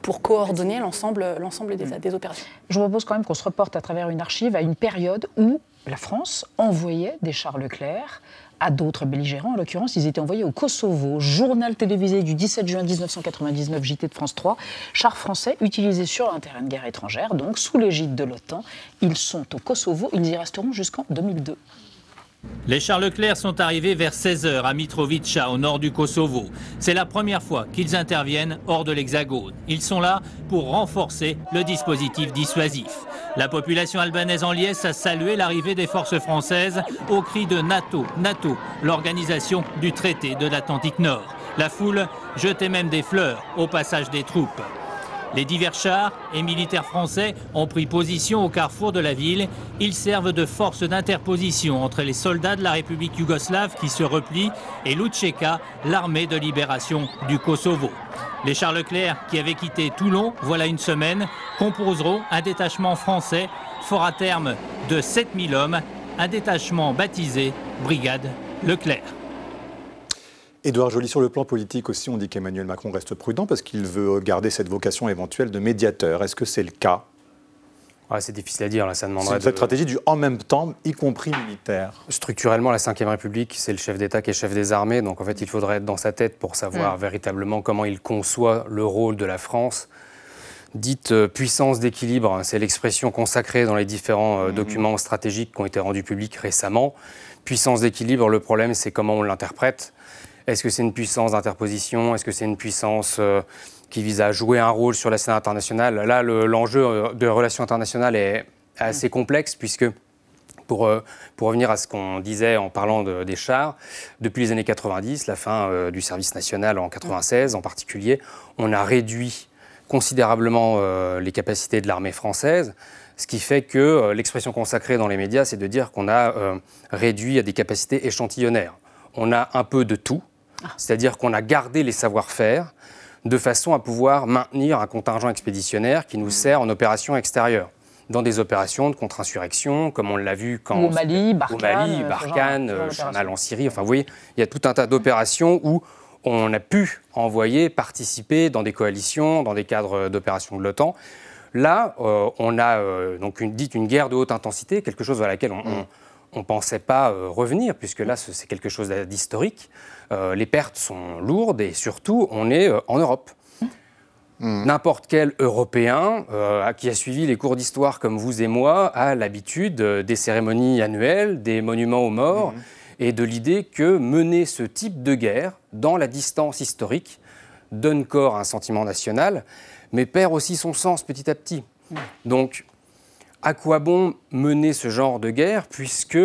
S13: pour coordonner l'ensemble des, des opérations.
S1: Je vous propose quand même qu'on se reporte à travers une archive à une période où la France envoyait des chars Leclerc à d'autres belligérants. En l'occurrence, ils étaient envoyés au Kosovo. Journal télévisé du 17 juin 1999, JT de France 3. Chars français utilisés sur un terrain de guerre étrangère, donc sous l'égide de l'OTAN. Ils sont au Kosovo. Ils y resteront jusqu'en 2002.
S14: Les chars Leclerc sont arrivés vers 16h à Mitrovica, au nord du Kosovo. C'est la première fois qu'ils interviennent hors de l'Hexagone. Ils sont là pour renforcer le dispositif dissuasif. La population albanaise en liesse a salué l'arrivée des forces françaises au cri de NATO, NATO, l'organisation du traité de l'Atlantique Nord. La foule jetait même des fleurs au passage des troupes. Les divers chars et militaires français ont pris position au carrefour de la ville. Ils servent de force d'interposition entre les soldats de la République yougoslave qui se replient et l'Utcheka, l'armée de libération du Kosovo. Les chars Leclerc, qui avaient quitté Toulon voilà une semaine, composeront un détachement français fort à terme de 7000 hommes, un détachement baptisé Brigade Leclerc.
S8: Édouard Joly, sur le plan politique aussi, on dit qu'Emmanuel Macron reste prudent parce qu'il veut garder cette vocation éventuelle de médiateur. Est-ce que c'est le cas?
S11: C'est difficile à dire, là, ça demanderait.
S8: Cette stratégie du en même temps, y compris militaire.
S11: Structurellement, la Ve République, c'est le chef d'État qui est chef des armées, donc en fait, il faudrait être dans sa tête pour savoir mm. véritablement comment il conçoit le rôle de la France. Dite euh, puissance d'équilibre, hein, c'est l'expression consacrée dans les différents euh, mm. documents stratégiques qui ont été rendus publics récemment. Puissance d'équilibre, le problème, c'est comment on l'interprète. Est-ce que c'est une puissance d'interposition? Est-ce que c'est une puissance euh, qui vise à jouer un rôle sur la scène internationale? Là, l'enjeu euh, de relations internationales est assez complexe puisque pour, euh, pour, revenir à ce qu'on disait en parlant des chars, depuis les années 90, la fin du service national en 96 en particulier, on a réduit considérablement les capacités de l'armée française, ce qui fait que l'expression consacrée dans les médias, c'est de dire qu'on a réduit à des capacités échantillonnaires. On a un peu de tout, c'est-à-dire qu'on a gardé les savoir-faire de façon à pouvoir maintenir un contingent expéditionnaire qui nous sert en opération extérieure dans des opérations de contre-insurrection, comme on l'a vu quand...
S1: Au Mali, Barkhane,
S11: au Mali, Barkhane, euh, en Syrie. Enfin, vous voyez, il y a tout un tas d'opérations où on a pu envoyer, participer dans des coalitions, dans des cadres d'opérations de l'OTAN. Là, euh, on a euh, donc une, dit une guerre de haute intensité, quelque chose à laquelle on ne pensait pas revenir, puisque là, c'est quelque chose d'historique. Euh, les pertes sont lourdes et surtout, on est euh, en Europe. Hmm. N'importe quel Européen euh, qui a suivi les cours d'histoire comme vous et moi a l'habitude des cérémonies annuelles, des monuments aux morts hmm. et de l'idée que mener ce type de guerre dans la distance historique donne corps à un sentiment national, mais perd aussi son sens petit à petit. Hmm. Donc, à quoi bon mener ce genre de guerre puisque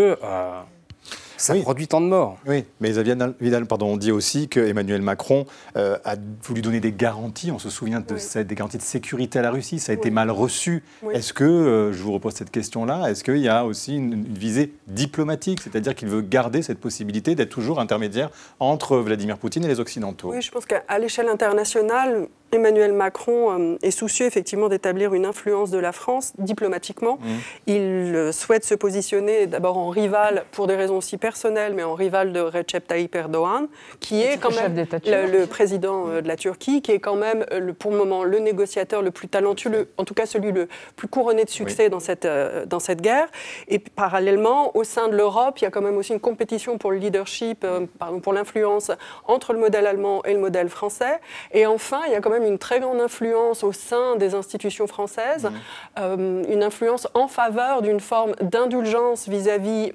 S11: ça produit tant de morts.
S8: Oui, mais Vidal, pardon, on dit aussi qu'Emmanuel Macron euh, a voulu donner des garanties. On se souvient de cette, des garanties de sécurité à la Russie. Ça a été mal reçu. Est-ce que, euh, je vous repose cette question-là, est-ce qu'il y a aussi une, visée diplomatique? C'est-à-dire qu'il veut garder cette possibilité d'être toujours intermédiaire entre Vladimir Poutine et les Occidentaux
S12: Oui, je pense qu'à l'échelle internationale, Emmanuel Macron euh, est soucieux effectivement d'établir une influence de la France diplomatiquement. Mmh. Il euh, souhaite se positionner d'abord en rival pour des raisons aussi personnelles, mais en rival de Recep Tayyip Erdogan, qui est quand même le, président euh, de la Turquie, qui est quand même pour le moment le négociateur le plus talentueux, en tout cas celui le plus couronné de succès dans, cette, dans cette guerre. Et parallèlement, au sein de l'Europe, il y a quand même aussi une compétition pour le leadership, pardon, pour l'influence entre le modèle allemand et le modèle français. Et enfin, il y a quand même une très grande influence au sein des institutions françaises, mmh. euh, une influence en faveur d'une forme d'indulgence vis-à-vis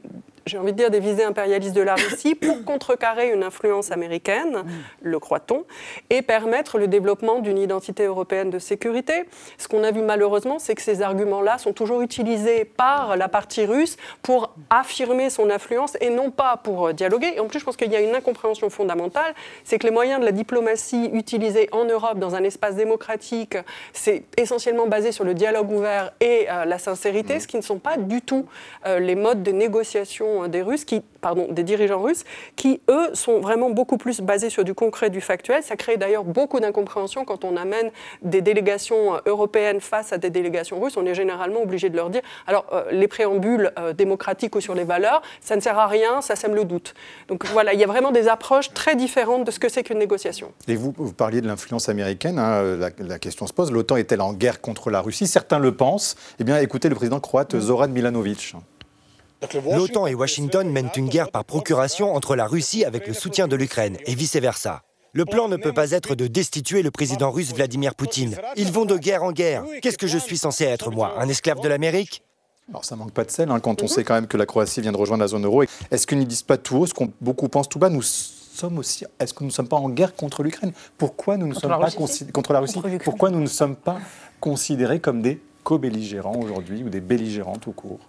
S12: j'ai envie de dire, des visées impérialistes de la Russie pour [coughs] contrecarrer une influence américaine, mm. le croit-on, et permettre le développement d'une identité européenne de sécurité. Ce qu'on a vu malheureusement, c'est que ces arguments-là sont toujours utilisés par la partie russe pour affirmer son influence et non pas pour dialoguer. Et en plus, je pense qu'il y a une incompréhension fondamentale, c'est que les moyens de la diplomatie utilisés en Europe dans un espace démocratique, c'est essentiellement basé sur le dialogue ouvert et euh, la sincérité, mm. ce qui ne sont pas du tout euh, les modes de négociation des Russes, qui, pardon, des dirigeants russes, qui eux sont vraiment beaucoup plus basés sur du concret, du factuel. Ça crée d'ailleurs beaucoup d'incompréhension quand on amène des délégations euh, européennes face à des délégations russes. On est généralement obligé de leur dire alors euh, les préambules euh, démocratiques ou sur les valeurs, ça ne sert à rien, ça sème le doute. Donc voilà, il y a vraiment des approches très différentes de ce que c'est qu'une négociation.
S8: Et vous, vous parliez de l'influence américaine. Hein, la, question se pose l'OTAN est-elle en guerre contre la Russie? Certains le pensent. Eh bien, écoutez le président croate Zoran Milanovic.
S2: L'OTAN et Washington mènent une guerre par procuration entre la Russie avec le soutien de l'Ukraine et vice-versa. Le plan ne peut pas être de destituer le président russe Vladimir Poutine. Ils vont de guerre en guerre. Qu'est-ce que je suis censé être, moi Un esclave de l'Amérique?
S8: Alors ça manque pas de sel hein, quand on sait quand même que la Croatie vient de rejoindre la zone euro. Est-ce qu'ils ne disent pas tout haut? Ce qu'on beaucoup pensent tout bas? Nous sommes aussi. Est-ce que nous ne sommes pas en guerre contre l'Ukraine? Pourquoi nous ne sommes pas contre la Russie? Pourquoi nous ne sommes pas considérés comme des co-belligérants aujourd'hui ou des belligérants tout court?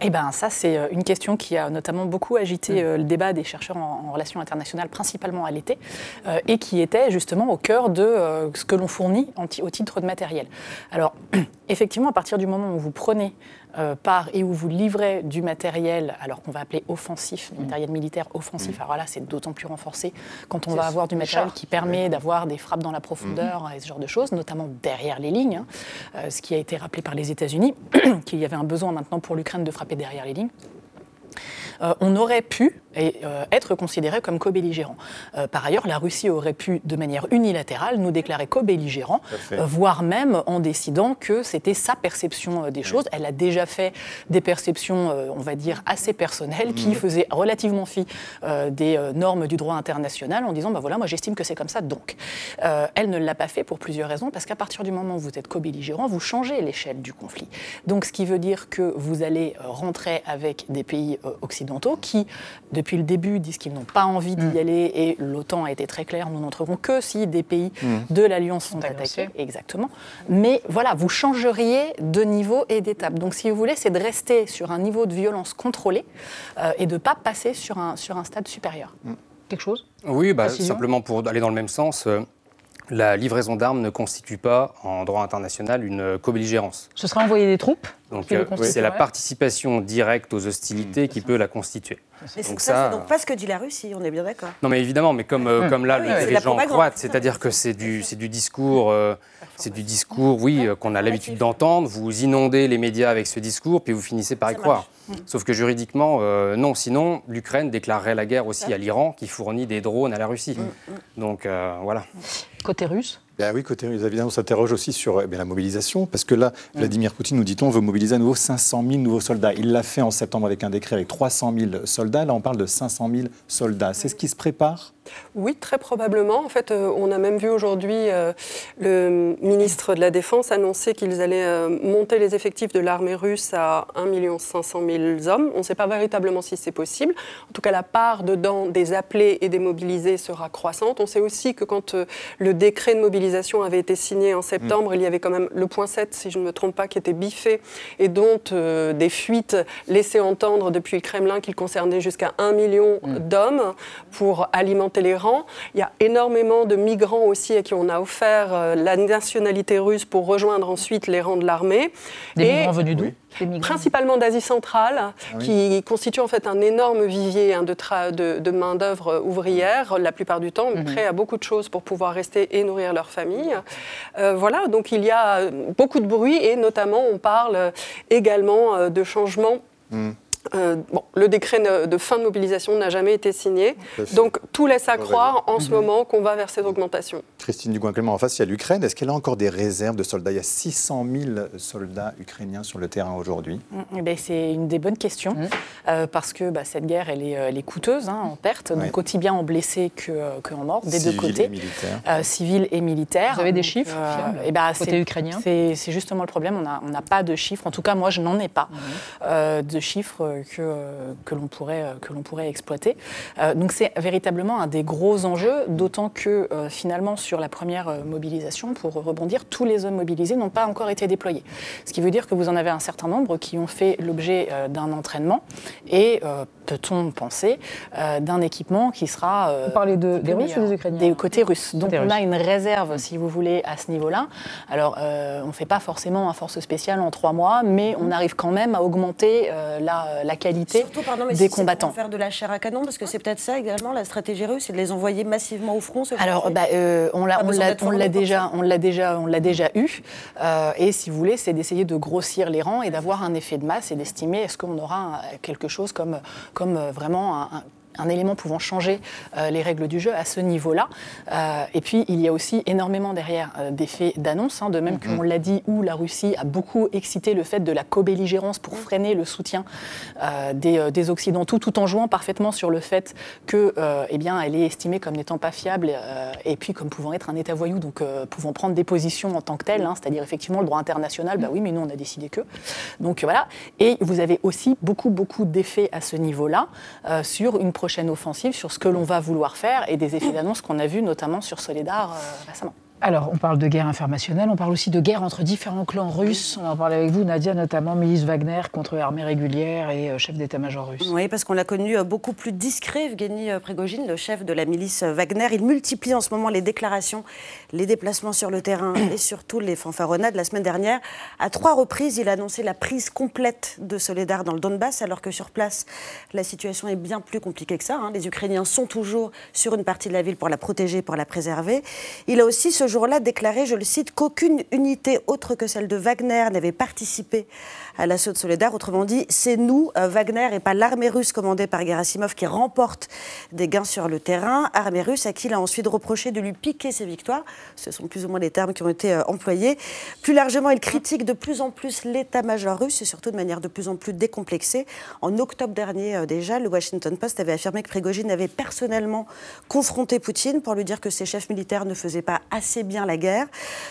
S13: Eh bien, ça, c'est euh, une question qui a notamment beaucoup agité mm. euh, le débat des chercheurs en, relations internationales, principalement à l'été, euh, et qui était justement au cœur de ce que l'on fournit au titre de matériel. Alors, [clears throat] effectivement, à partir du moment où vous prenez euh, par et où vous livrez du matériel, alors qu'on va appeler offensif, du matériel militaire offensif. Mm. Alors là, c'est d'autant plus renforcé quand on va avoir du matériel qui permet d'avoir des frappes dans la profondeur mm-hmm. et ce genre de choses, notamment derrière les lignes, hein. euh, ce qui a été rappelé par les États-Unis, [clears throat] qu'il y avait un besoin maintenant pour l'Ukraine de frapper derrière les lignes. Euh, on aurait pu euh, être considéré comme co-belligérant. Euh, par ailleurs, la Russie aurait pu, de manière unilatérale, nous déclarer co-belligérant, voire même en décidant que c'était sa perception des choses. Elle a déjà fait des perceptions, on va dire, assez personnelles, qui mhm. faisaient relativement fi des normes du droit international, en disant, ben voilà, moi j'estime que c'est comme ça, donc. elle ne l'a pas fait pour plusieurs raisons, parce qu'à partir du moment où vous êtes co-belligérant, vous changez l'échelle du conflit. Donc, ce qui veut dire que vous allez rentrer avec des pays occidentaux qui, depuis le début, disent qu'ils n'ont pas envie d'y mm. aller et l'OTAN a été très clair, nous n'entrerons que si des pays mm. de l'Alliance sont attaqués. Exactement. Mais voilà, vous changeriez de niveau et d'étape. Donc si vous voulez, c'est de rester sur un niveau de violence contrôlé euh, et de ne pas passer sur un, sur un stade supérieur.
S1: Mm. Quelque chose
S11: Oui, bah, simplement pour aller dans le même sens. Euh, la livraison d'armes ne constitue pas, en droit international, une co-belligérance.
S1: Ce sera envoyer des troupes
S11: Donc, euh, c'est la participation directe aux hostilités qui peut la constituer.
S9: donc ça, c'est donc pas ce que dit la Russie, on est bien d'accord.
S11: Non, mais évidemment, mais comme, euh, comme là, le dirigeant croate, c'est-à-dire que c'est du, du discours, euh, c'est du discours, oui, qu'on a l'habitude d'entendre. Vous inondez les médias avec ce discours, puis vous finissez par y croire. Sauf que juridiquement, non. Sinon, l'Ukraine déclarerait la guerre aussi à l'Iran, qui fournit des drones à la Russie. Mm, mm. Donc voilà.
S1: Côté russe
S8: ben oui, côté évidemment, on s'interroge aussi sur eh la mobilisation, parce que là, mm. Vladimir Poutine, nous dit-on, veut mobiliser à nouveau 500 000 nouveaux soldats. Il l'a fait en septembre avec un décret avec 300 000 soldats. Là, on parle de 500 000 soldats. C'est ce qui se prépare
S12: Oui, très probablement. En fait, euh, on a même vu aujourd'hui euh, le ministre de la Défense annoncer qu'ils allaient euh, monter les effectifs de l'armée russe à 1 500 000 hommes. On ne sait pas véritablement si c'est possible. En tout cas, la part dedans des appelés et des mobilisés sera croissante. On sait aussi que quand le décret de mobilisation avait été signé en septembre, il y avait quand même le point 7, si je ne me trompe pas, qui était biffé et dont des fuites laissaient entendre depuis le Kremlin qu'il concernait jusqu'à 1 million mm. d'hommes pour alimenter les rangs. Il y a énormément de migrants aussi à qui on a offert euh, la nationalité russe pour rejoindre ensuite les rangs de l'armée.
S1: Des migrants venus d'où?
S12: Principalement d'Asie centrale, ah qui constitue en fait un énorme vivier hein, de, de, main-d'œuvre ouvrière, la plupart du temps, mhm. prêt à beaucoup de choses pour pouvoir rester et nourrir leur famille. Euh, voilà, donc il y a beaucoup de bruit et notamment on parle également euh, de changements. Mhm. Euh, bon, le décret de fin de mobilisation n'a jamais été signé. Donc tout laisse à croire en ce mhm. moment qu'on va vers cette augmentation.
S8: Christine Dugoin-Clément, en face, il y a l'Ukraine. Est-ce qu'elle a encore des réserves de soldats? Il y a 600 000 soldats ukrainiens sur le terrain aujourd'hui.
S13: Mm, eh ben, c'est une des bonnes questions, mm. euh, parce que bah, cette guerre, elle est, euh, elle est coûteuse hein, en perte, donc aussi bien en blessés qu'en morts, des deux côtés.
S8: Et
S13: civils et militaires.
S1: Vous avez des chiffres
S13: et eh ben, Côté ukrainien? C'est justement le problème, on n'a pas de chiffres. En tout cas, moi, je n'en ai pas mm. de chiffres que, que l'on pourrait, que pourrait exploiter. Euh, donc c'est véritablement un des gros enjeux, d'autant que euh, finalement sur la première euh, mobilisation, pour rebondir, tous les hommes mobilisés n'ont pas encore été déployés. Ce qui veut dire que vous en avez un certain nombre qui ont fait l'objet d'un entraînement et peut-on penser, d'un équipement qui sera...
S1: vous parlez de, des Russes ou des Ukrainiens
S13: Des côtés russes. Donc on a une réserve, si vous voulez, à ce niveau-là. Alors on ne fait pas forcément un force spéciale en trois mois, mais on arrive quand même à augmenter la, la qualité Surtout, pardon, mais des combattants.
S9: faire de la chair à canon, parce que c'est peut-être ça également la stratégie russe, c'est de les envoyer massivement au front.
S13: Alors, bah, euh, on l'a, déjà, on l'a déjà, on l'a déjà eu. Euh, et si vous voulez, c'est d'essayer de grossir les rangs et d'avoir un effet de masse et d'estimer est-ce qu'on aura quelque chose comme, comme vraiment un, un élément pouvant changer euh, les règles du jeu à ce niveau-là. Euh, et puis, il y a aussi énormément derrière euh, d'effets d'annonce, hein, de même qu'on l'a dit, où la Russie a beaucoup excité le fait de la co-belligérance pour freiner le soutien des, Occidentaux, tout en jouant parfaitement sur le fait que, eh bien, elle est estimée comme n'étant pas fiable et puis comme pouvant être un État voyou, donc pouvant prendre des positions en tant que tel, hein, c'est-à-dire effectivement le droit international, bah oui, mais nous on a décidé que. Donc voilà. Et vous avez aussi beaucoup, beaucoup d'effets à ce niveau-là sur une offensive sur ce que l'on va vouloir faire et des effets d'annonce qu'on a vus notamment sur Soledar euh, récemment.
S1: Alors, on parle de guerre informationnelle, on parle aussi de guerre entre différents clans russes. On en parle avec vous, Nadia, notamment milice Wagner contre l'armée régulière et euh, chef d'état-major russe.
S9: Oui, parce qu'on l'a connu euh, beaucoup plus discret, Evgeny euh, Prigogine, le chef de la milice Wagner. Il multiplie en ce moment les déclarations, les déplacements sur le terrain [coughs] et surtout les fanfaronnades. La semaine dernière, à trois reprises, il a annoncé la prise complète de Soledar dans le Donbass, alors que sur place, la situation est bien plus compliquée que ça. Hein. Les Ukrainiens sont toujours sur une partie de la ville pour la protéger, pour la préserver. Il a aussi ce jour-là déclaré, je le cite, qu'aucune unité autre que celle de Wagner n'avait participé à l'assaut de Soledar. Autrement dit, c'est nous, euh, Wagner, et pas l'armée russe commandée par Gerasimov qui remporte des gains sur le terrain. Armée russe à qui il a ensuite reproché de lui piquer ses victoires. Ce sont plus ou moins les termes qui ont été euh, employés. Plus largement, il critique de plus en plus l'état-major russe et surtout de manière de plus en plus décomplexée. En octobre dernier euh, déjà, le Washington Post avait affirmé que Prigogine avait personnellement confronté Poutine pour lui dire que ses chefs militaires ne faisaient pas assez bien la guerre.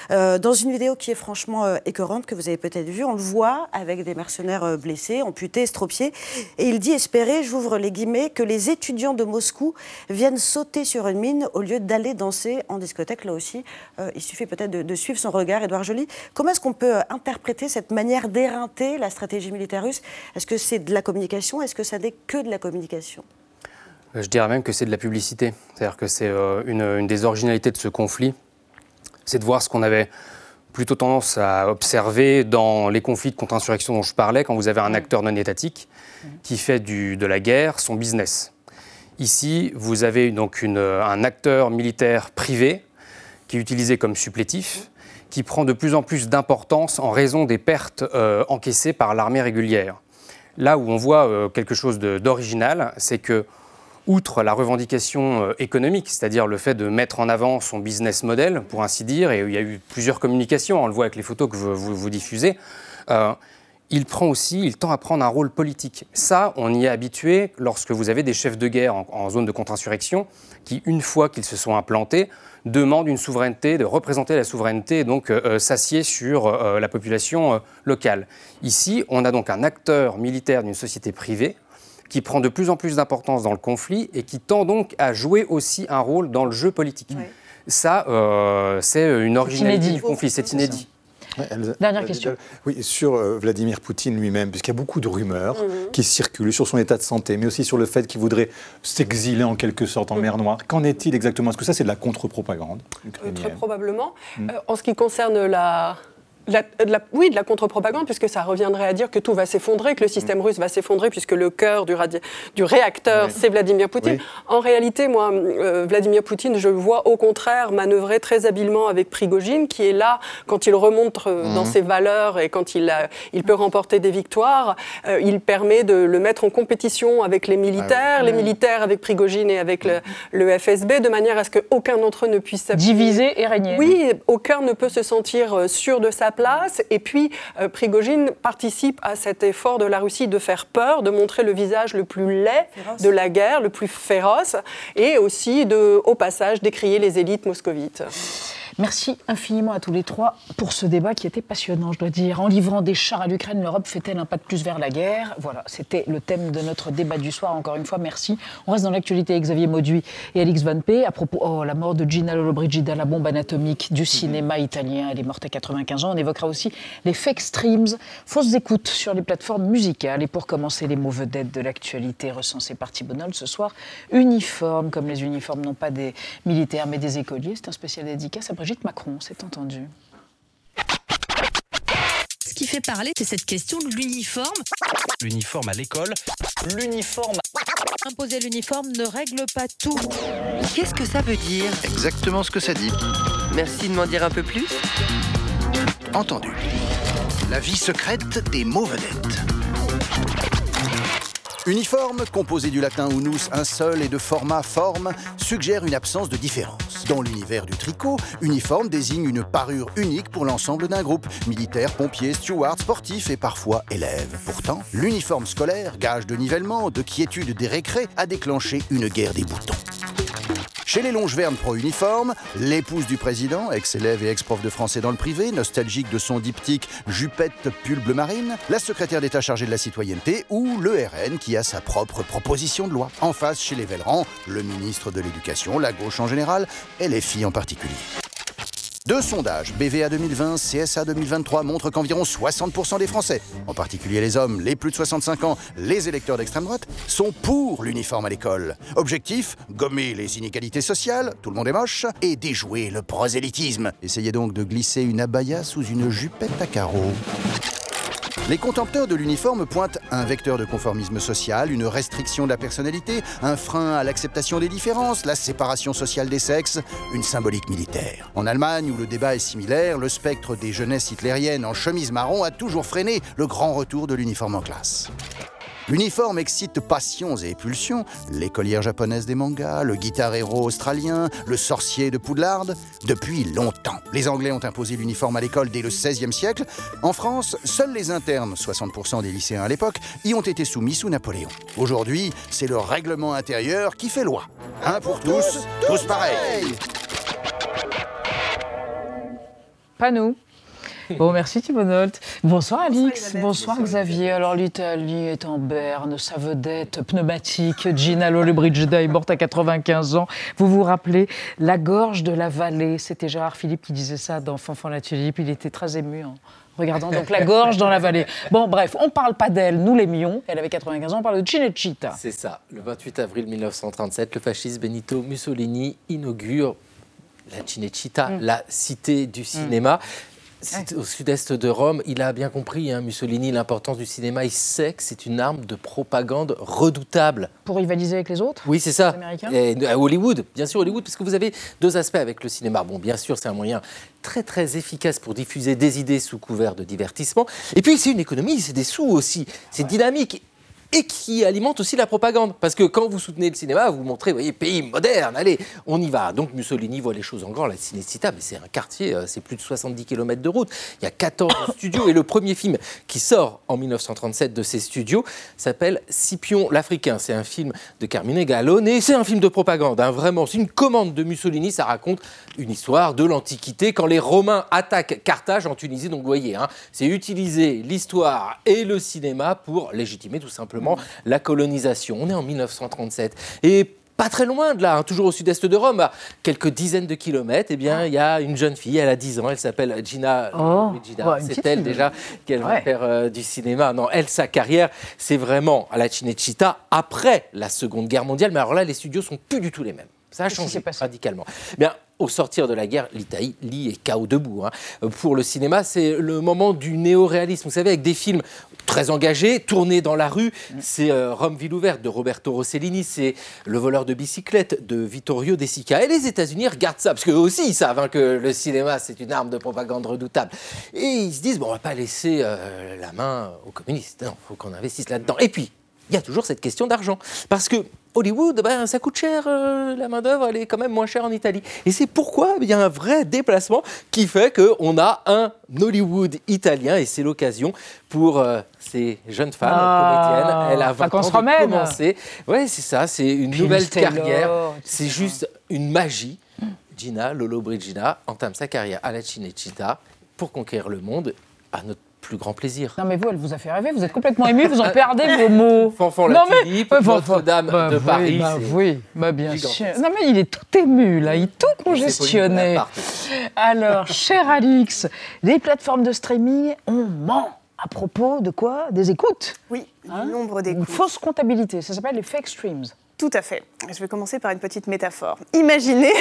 S9: dans une vidéo qui est franchement écœurante, que vous avez peut-être vue, on le voit avec avec des mercenaires euh, blessés, amputés, estropiés. Et il dit espérer, j'ouvre les guillemets, que les étudiants de Moscou viennent sauter sur une mine au lieu d'aller danser en discothèque. Là aussi, euh, il suffit peut-être de, suivre son regard, Édouard Joly. Comment est-ce qu'on peut euh, interpréter cette manière d'éreinter la stratégie militaire russe? Est-ce que c'est de la communication? Est-ce que ça n'est que de la communication?
S11: Je dirais même que c'est de la publicité. C'est-à-dire que c'est une, une, des originalités de ce conflit, c'est de voir ce qu'on avait plutôt tendance à observer dans les conflits de contre-insurrection dont je parlais, quand vous avez un acteur non étatique qui fait du, de la guerre son business. Ici, vous avez donc une, un acteur militaire privé qui est utilisé comme supplétif, qui prend de plus en plus d'importance en raison des pertes euh, encaissées par l'armée régulière. Là où on voit euh, quelque chose d'original, c'est que outre la revendication euh, économique, c'est-à-dire le fait de mettre en avant son business model, pour ainsi dire, et il y a eu plusieurs communications, on le voit avec les photos que vous, diffusez, euh, il prend aussi, il tend à prendre un rôle politique. Ça, on y est habitué lorsque vous avez des chefs de guerre en, zone de contre-insurrection qui, une fois qu'ils se sont implantés, demandent une souveraineté, de représenter la souveraineté et donc euh, euh, s'assied sur la population locale. Ici, on a donc un acteur militaire d'une société privée qui prend de plus en plus d'importance dans le conflit et qui tend donc à jouer aussi un rôle dans le jeu politique. Ça, c'est une originalité du conflit, c'est inédit.
S1: Dernière question.
S8: Oui, sur euh, Vladimir Poutine lui-même, puisqu'il y a beaucoup de rumeurs mhm. qui circulent sur son état de santé, mais aussi sur le fait qu'il voudrait s'exiler en quelque sorte en mhm. mer Noire. Qu'en est-il exactement? Est-ce que ça, c'est de la contre-propagande
S12: euh, Très probablement. Euh, en ce qui concerne la oui, de la contre-propagande, puisque ça reviendrait à dire que tout va s'effondrer, que le système russe va s'effondrer, puisque le cœur du, du réacteur, c'est Vladimir Poutine. En réalité, moi, euh, Vladimir Poutine, je le vois au contraire manœuvrer très habilement avec Prigogine, qui est là quand il remonte euh, dans mhm. ses valeurs et quand il, il peut remporter des victoires. Euh, il permet de le mettre en compétition avec les militaires, ah les militaires avec Prigogine et avec le, le, FSB, de manière à ce qu'aucun d'entre eux ne puisse
S1: Diviser et régner.
S12: Oui, aucun ne peut se sentir sûr de sa place. Et puis, euh, Prigogine participe à cet effort de la Russie de faire peur, de montrer le visage le plus laid de la guerre, le plus féroce, et aussi, de, au passage, décrier les élites moscovites.
S1: Merci infiniment à tous les trois pour ce débat qui était passionnant, je dois dire. En livrant des chars à l'Ukraine, l'Europe fait-elle un pas de plus vers la guerre? Voilà, c'était le thème de notre débat du soir. Encore une fois, merci. On reste dans l'actualité avec Xavier Mauduit et Alix Van P. À propos, oh, la mort de Gina Lollobrigida, la bombe anatomique du cinéma italien. Elle est morte à 95 ans. On évoquera aussi les fake streams, fausses écoutes sur les plateformes musicales. Et pour commencer, les mots vedettes de l'actualité recensés par Thibonol ce soir. Uniforme, comme les uniformes, non pas des militaires, mais des écoliers. C'est un spécial dédicace à Brigitte Macron, c'est entendu.
S15: Ce qui fait parler, c'est cette question de l'uniforme.
S16: L'uniforme à l'école. L'uniforme.
S15: Imposer l'uniforme ne règle pas tout. Qu'est-ce que ça veut dire
S16: Exactement ce que ça dit.
S15: Merci de m'en dire un peu plus.
S16: Entendu. La vie secrète des mots vedettes. Uniforme, composé du latin unus, un seul, et de format forme, suggère une absence de différence. Dans l'univers du tricot, uniforme désigne une parure unique pour l'ensemble d'un groupe, militaire, pompiers, stewards, sportifs et parfois élèves. Pourtant, l'uniforme scolaire, gage de nivellement, de quiétude des récrés, a déclenché une guerre des boutons. Chez les Longevernes pro-uniforme, l'épouse du président, ex-élève et ex-prof de français dans le privé, nostalgique de son diptyque Jupette pull bleu marine, la secrétaire d'État chargée de la citoyenneté ou le RN qui a sa propre proposition de loi. En face, chez les Vellerans, le ministre de l'Éducation, la gauche en général et les filles en particulier. Deux sondages, BVA 2020, CSA 2023, montrent qu'environ 60% des Français, en particulier les hommes, les plus de 65 ans, les électeurs d'extrême droite, sont pour l'uniforme à l'école. Objectif Gommer les inégalités sociales, tout le monde est moche, et déjouer le prosélytisme. Essayez donc de glisser une abaya sous une jupette à carreaux. Les contempteurs de l'uniforme pointent un vecteur de conformisme social, une restriction de la personnalité, un frein à l'acceptation des différences, la séparation sociale des sexes, une symbolique militaire. En Allemagne, où le débat est similaire, le spectre des jeunesses hitlériennes en chemise marron a toujours freiné le grand retour de l'uniforme en classe. L'uniforme excite passions et pulsions. L'écolière japonaise des mangas, le guitar-héros australien, le sorcier de Poudlard. Depuis longtemps, les Anglais ont imposé l'uniforme à l'école dès le XVIe siècle. En France, seuls les internes, 60% des lycéens à l'époque, y ont été soumis sous Napoléon. Aujourd'hui, c'est le règlement intérieur qui fait loi. Un pour tous, tous pareils.
S1: Pas nous. [laughs] Bon, merci Thibault Bonsoir Alix, bonsoir Xavier. Alors l'Italie est en berne, sa vedette pneumatique, Gina Lollobrigida est morte à 95 ans. Vous vous rappelez La gorge de la vallée, c'était Gérard Philippe qui disait ça dans Fanfan la tulipe, il était très ému en regardant donc la gorge dans la vallée. Bon bref, on parle pas d'elle, nous l'aimions, elle avait 95 ans, on parle de Cinecittà.
S4: C'est ça, le 28 avril 1937, le fasciste Benito Mussolini inaugure la Cinecittà, mm. la cité du cinéma au sud-est de Rome. Il a bien compris, hein, Mussolini, l'importance du cinéma. Il sait que c'est une arme de propagande redoutable.
S1: Pour rivaliser avec les autres
S4: Oui, c'est ça. Et à Hollywood, bien sûr, Hollywood, parce que vous avez deux aspects avec le cinéma. Bon, bien sûr, c'est un moyen très très efficace pour diffuser des idées sous couvert de divertissement. Et puis c'est une économie, c'est des sous aussi, c'est dynamique. Et qui alimente aussi la propagande. Parce que quand vous soutenez le cinéma, vous montrez, vous voyez, pays moderne, allez, on y va. Donc Mussolini voit les choses en grand, la Cinecittà, mais c'est un quartier, euh, c'est plus de 70 km de route. Il y a 14 [coughs] studios et le premier film qui sort en 1937 de ces studios s'appelle Scipion l'Africain. C'est un film de Carmine Gallone et c'est un film de propagande, hein, vraiment. C'est une commande de Mussolini, ça raconte une histoire de l'Antiquité quand les Romains attaquent Carthage en Tunisie. Donc vous voyez, hein, c'est utiliser l'histoire et le cinéma pour légitimer tout simplement la colonisation. On est en 1937 et pas très loin de là, hein, toujours au sud-est de Rome, à quelques dizaines de kilomètres, eh bien, il y a une jeune fille, elle a 10 ans, elle s'appelle Gina
S1: oh,
S4: C'est elle déjà qu'elle va faire euh, du cinéma. Non, elle, sa carrière, c'est vraiment à la Cinecittà après la Seconde Guerre mondiale. Mais alors là, les studios sont plus du tout les mêmes. Ça a changé radicalement. Bien, au sortir de la guerre, l'Italie est chaos debout. Hein. Pour le cinéma, c'est le moment du néo-réalisme. Vous savez, avec des films très engagés, tournés dans la rue. C'est euh, Rome, ville ouverte de Roberto Rossellini, c'est Le voleur de bicyclette de Vittorio De Sica. Et les États-Unis regardent ça, parce qu'eux aussi, ils savent hein, que le cinéma, c'est une arme de propagande redoutable. Et ils se disent, bon, on va pas laisser euh, la main aux communistes. Non, il faut qu'on investisse là-dedans. Et puis, il y a toujours cette question d'argent. Parce que Hollywood, ben, ça coûte cher, euh, la main-d'œuvre, elle est quand même moins chère en Italie. Et c'est pourquoi il y a un vrai déplacement qui fait qu'on a un Hollywood italien, et c'est l'occasion pour euh, ces jeunes femmes ah, comédiennes. Elle a 20 ans de commencer. Oui, c'est ça, c'est une nouvelle carrière. C'est juste une magie. Gina Lolo Brigida entame sa carrière à la Cinecittà pour conquérir le monde à notre plus grand plaisir.
S1: Non mais vous, elle vous a fait rêver, vous êtes complètement ému, vous en perdez vos mots. [laughs]
S4: Fanfan la Tulipe, Notre-Dame
S1: bah,
S4: de Paris.
S1: Bah, oui, bah, bien sûr. Non mais il est tout ému là, il est tout congestionné. Alors, cher Alix, les plateformes de streaming, on ment. À propos de quoi? Des écoutes?
S3: Oui, hein? nombre d'écoutes.
S1: Une fausse comptabilité, ça s'appelle les fake streams.
S3: Tout à fait. Je vais commencer par une petite métaphore. Imaginez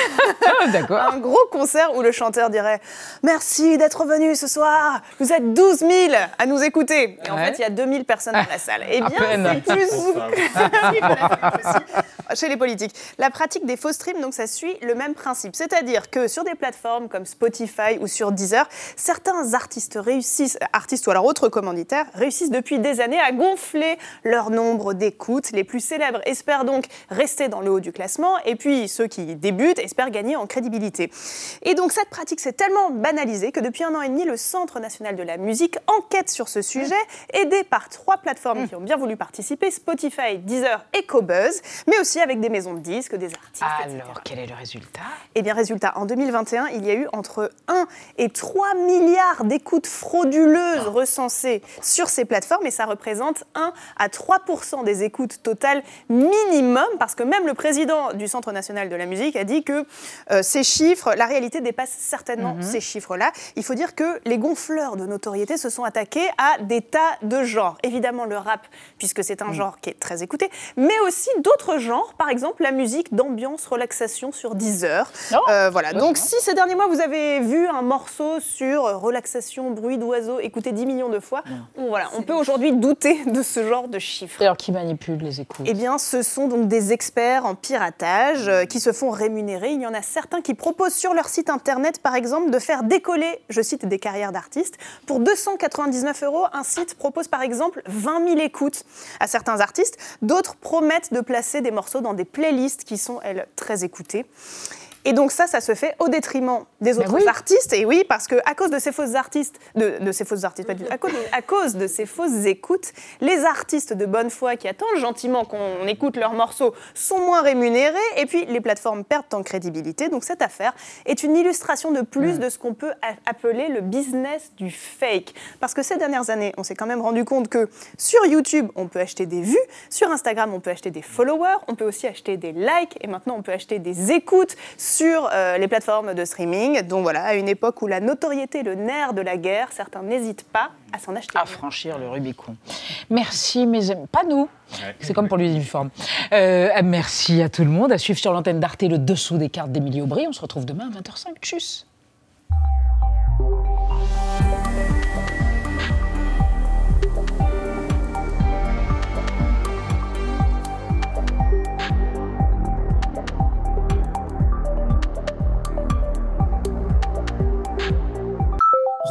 S3: ah, [laughs] un gros concert où le chanteur dirait Merci d'être venu ce soir, vous êtes 12 000 à nous écouter. Et en fait, il y a 2 000 personnes dans la salle. Eh bien, c'est plus. [laughs] Chez les politiques. La pratique des faux streams, donc, ça suit le même principe. C'est-à-dire que sur des plateformes comme Spotify ou sur Deezer, certains artistes réussissent, artistes ou alors autres commanditaires, réussissent depuis des années à gonfler leur nombre d'écoutes. Les plus célèbres espèrent donc rester dans le haut du classement, et puis ceux qui débutent espèrent gagner en crédibilité. Et donc cette pratique s'est tellement banalisée que depuis un an et demi, le Centre national de la musique enquête sur ce sujet, aidé par trois plateformes qui ont bien voulu participer, Spotify, Deezer et Cobuzz, mais aussi avec des maisons de disques, des artistes.
S1: Alors, quel est le résultat?
S3: Eh bien, résultat, en 2021, il y a eu entre 1 et 3 milliards d'écoutes frauduleuses ah. recensées sur ces plateformes, et ça représente 1 à 3 des écoutes totales minimum parce que même le président du Centre national de la musique a dit que euh, ces chiffres, la réalité dépasse certainement mhm. ces chiffres-là. Il faut dire que les gonfleurs de notoriété se sont attaqués à des tas de genres. Évidemment le rap, puisque c'est un mhm. genre qui est très écouté, mais aussi d'autres genres, par exemple la musique d'ambiance, relaxation sur 10 heures. Oh, euh, voilà. Donc si ces derniers mois vous avez vu un morceau sur relaxation, bruit d'oiseaux, écouté 10 millions de fois, on, voilà, on peut aujourd'hui douter de ce genre de chiffres.
S1: Alors qui manipule les écoutes?
S3: Eh bien, ce sont donc des experts en piratage euh, qui se font rémunérer. Il y en a certains qui proposent sur leur site internet, par exemple, de faire décoller, je cite, des carrières d'artistes. Pour 299 euros, un site propose par exemple 20 000 écoutes à certains artistes. D'autres promettent de placer des morceaux dans des playlists qui sont, elles, très écoutées. Et donc ça, ça se fait au détriment des autres artistes. Et oui, parce que à cause de ces fausses artistes, de, ces fausses artistes, à, cause, à cause de ces fausses écoutes, les artistes de bonne foi qui attendent gentiment qu'on écoute leurs morceaux sont moins rémunérés. Et puis les plateformes perdent en crédibilité. Donc cette affaire est une illustration de plus mm. de ce qu'on peut appeler le business du fake. Parce que ces dernières années, on s'est quand même rendu compte que sur YouTube, on peut acheter des vues, sur Instagram, on peut acheter des followers, on peut aussi acheter des likes, et maintenant on peut acheter des écoutes sur euh, les plateformes de streaming. Donc voilà, à une époque où la notoriété est le nerf de la guerre, certains n'hésitent pas à s'en acheter.
S1: À franchir le Rubicon. Merci mes amis. Pas nous. C'est comme pour l'uniforme. Euh, merci à tout le monde. À suivre sur l'antenne d'Arte le dessous des cartes d'Emilie Aubry. On se retrouve demain à 20h05. Tchuss.